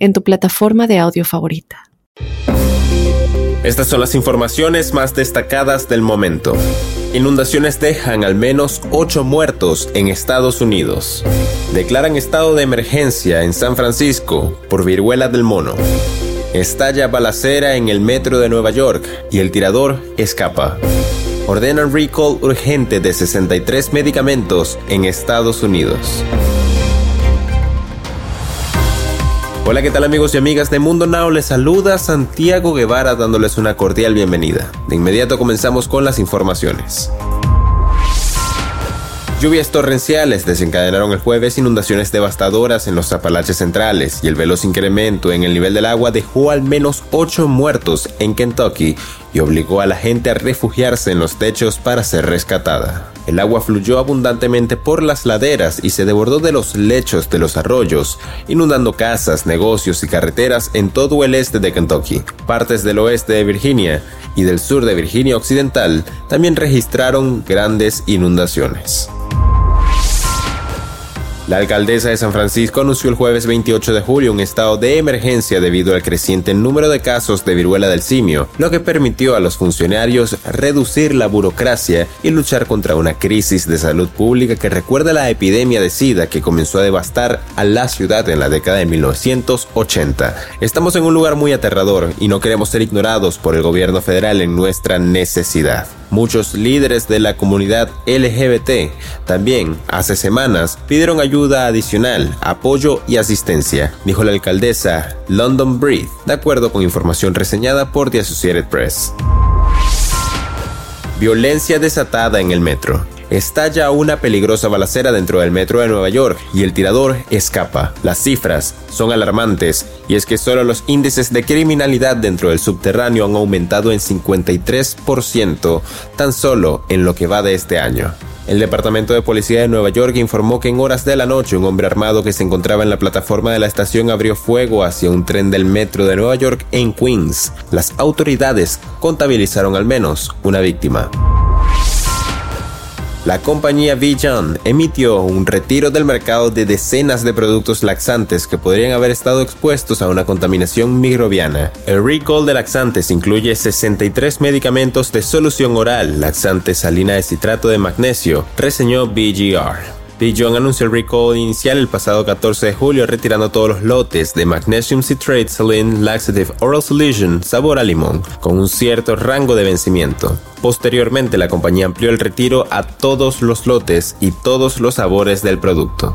en tu plataforma de audio favorita. Estas son las informaciones más destacadas del momento. Inundaciones dejan al menos 8 muertos en Estados Unidos. Declaran estado de emergencia en San Francisco por viruela del mono. Estalla balacera en el metro de Nueva York y el tirador escapa. Ordenan recall urgente de 63 medicamentos en Estados Unidos. Hola, ¿qué tal amigos y amigas de Mundo Now? Les saluda Santiago Guevara dándoles una cordial bienvenida. De inmediato comenzamos con las informaciones. Lluvias torrenciales desencadenaron el jueves inundaciones devastadoras en los Apalaches centrales y el veloz incremento en el nivel del agua dejó al menos 8 muertos en Kentucky y obligó a la gente a refugiarse en los techos para ser rescatada. El agua fluyó abundantemente por las laderas y se desbordó de los lechos de los arroyos, inundando casas, negocios y carreteras en todo el este de Kentucky. Partes del oeste de Virginia y del sur de Virginia Occidental también registraron grandes inundaciones. La alcaldesa de San Francisco anunció el jueves 28 de julio un estado de emergencia debido al creciente número de casos de viruela del simio, lo que permitió a los funcionarios reducir la burocracia y luchar contra una crisis de salud pública que recuerda la epidemia de SIDA que comenzó a devastar a la ciudad en la década de 1980. Estamos en un lugar muy aterrador y no queremos ser ignorados por el gobierno federal en nuestra necesidad. Muchos líderes de la comunidad LGBT también hace semanas pidieron ayuda adicional, apoyo y asistencia, dijo la alcaldesa London Breed, de acuerdo con información reseñada por The Associated Press. Violencia desatada en el metro estalla una peligrosa balacera dentro del metro de Nueva York y el tirador escapa. Las cifras son alarmantes y es que solo los índices de criminalidad dentro del subterráneo han aumentado en 53% tan solo en lo que va de este año. El Departamento de Policía de Nueva York informó que en horas de la noche un hombre armado que se encontraba en la plataforma de la estación abrió fuego hacia un tren del metro de Nueva York en Queens. Las autoridades contabilizaron al menos una víctima. La compañía Vijan emitió un retiro del mercado de decenas de productos laxantes que podrían haber estado expuestos a una contaminación microbiana. El recall de laxantes incluye 63 medicamentos de solución oral, laxante salina de citrato de magnesio, reseñó BGR. Dijon anunció el recall inicial el pasado 14 de julio retirando todos los lotes de Magnesium Citrate Saline Laxative Oral Solution sabor a limón, con un cierto rango de vencimiento. Posteriormente la compañía amplió el retiro a todos los lotes y todos los sabores del producto.